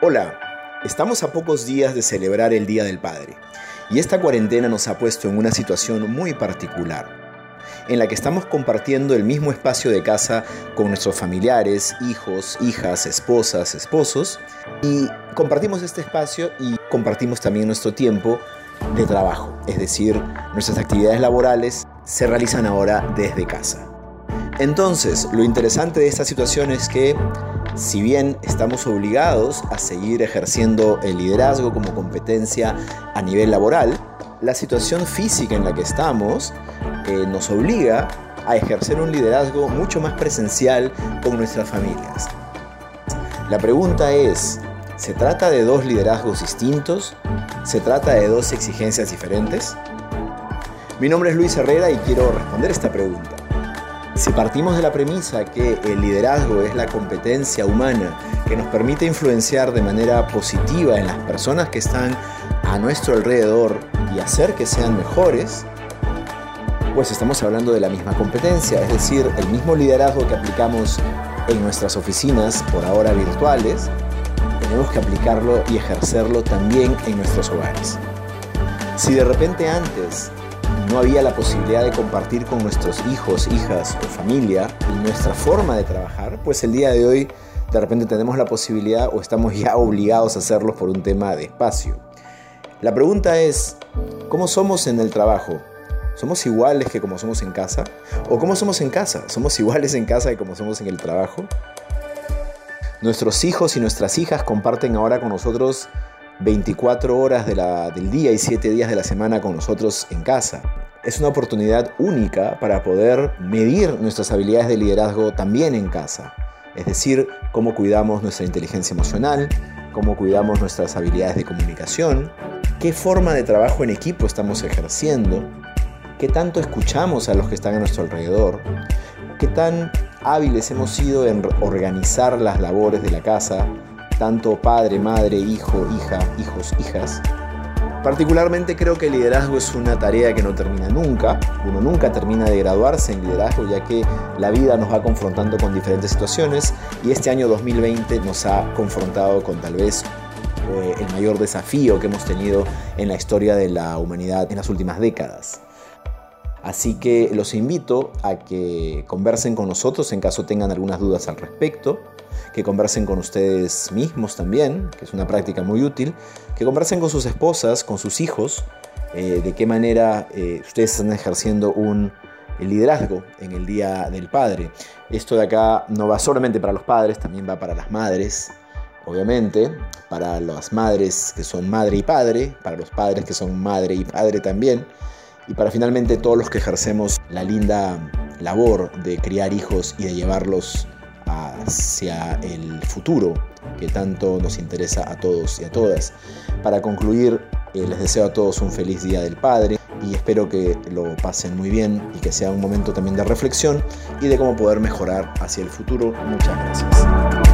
Hola, estamos a pocos días de celebrar el Día del Padre y esta cuarentena nos ha puesto en una situación muy particular, en la que estamos compartiendo el mismo espacio de casa con nuestros familiares, hijos, hijas, esposas, esposos y compartimos este espacio y compartimos también nuestro tiempo de trabajo, es decir, nuestras actividades laborales se realizan ahora desde casa. Entonces, lo interesante de esta situación es que si bien estamos obligados a seguir ejerciendo el liderazgo como competencia a nivel laboral, la situación física en la que estamos eh, nos obliga a ejercer un liderazgo mucho más presencial con nuestras familias. La pregunta es, ¿se trata de dos liderazgos distintos? ¿Se trata de dos exigencias diferentes? Mi nombre es Luis Herrera y quiero responder esta pregunta. Si partimos de la premisa que el liderazgo es la competencia humana que nos permite influenciar de manera positiva en las personas que están a nuestro alrededor y hacer que sean mejores, pues estamos hablando de la misma competencia, es decir, el mismo liderazgo que aplicamos en nuestras oficinas, por ahora virtuales, tenemos que aplicarlo y ejercerlo también en nuestros hogares. Si de repente antes no había la posibilidad de compartir con nuestros hijos, hijas o familia nuestra forma de trabajar, pues el día de hoy de repente tenemos la posibilidad o estamos ya obligados a hacerlo por un tema de espacio. La pregunta es, ¿cómo somos en el trabajo? ¿Somos iguales que como somos en casa? ¿O cómo somos en casa? ¿Somos iguales en casa que como somos en el trabajo? Nuestros hijos y nuestras hijas comparten ahora con nosotros 24 horas del día y 7 días de la semana con nosotros en casa. Es una oportunidad única para poder medir nuestras habilidades de liderazgo también en casa. Es decir, cómo cuidamos nuestra inteligencia emocional, cómo cuidamos nuestras habilidades de comunicación, qué forma de trabajo en equipo estamos ejerciendo, qué tanto escuchamos a los que están a nuestro alrededor, qué tan hábiles hemos sido en organizar las labores de la casa tanto padre, madre, hijo, hija, hijos, hijas. Particularmente creo que el liderazgo es una tarea que no termina nunca. Uno nunca termina de graduarse en liderazgo ya que la vida nos va confrontando con diferentes situaciones y este año 2020 nos ha confrontado con tal vez eh, el mayor desafío que hemos tenido en la historia de la humanidad en las últimas décadas. Así que los invito a que conversen con nosotros en caso tengan algunas dudas al respecto que conversen con ustedes mismos también, que es una práctica muy útil, que conversen con sus esposas, con sus hijos, eh, de qué manera eh, ustedes están ejerciendo un liderazgo en el Día del Padre. Esto de acá no va solamente para los padres, también va para las madres, obviamente, para las madres que son madre y padre, para los padres que son madre y padre también, y para finalmente todos los que ejercemos la linda labor de criar hijos y de llevarlos hacia el futuro que tanto nos interesa a todos y a todas. Para concluir, eh, les deseo a todos un feliz Día del Padre y espero que lo pasen muy bien y que sea un momento también de reflexión y de cómo poder mejorar hacia el futuro. Muchas gracias.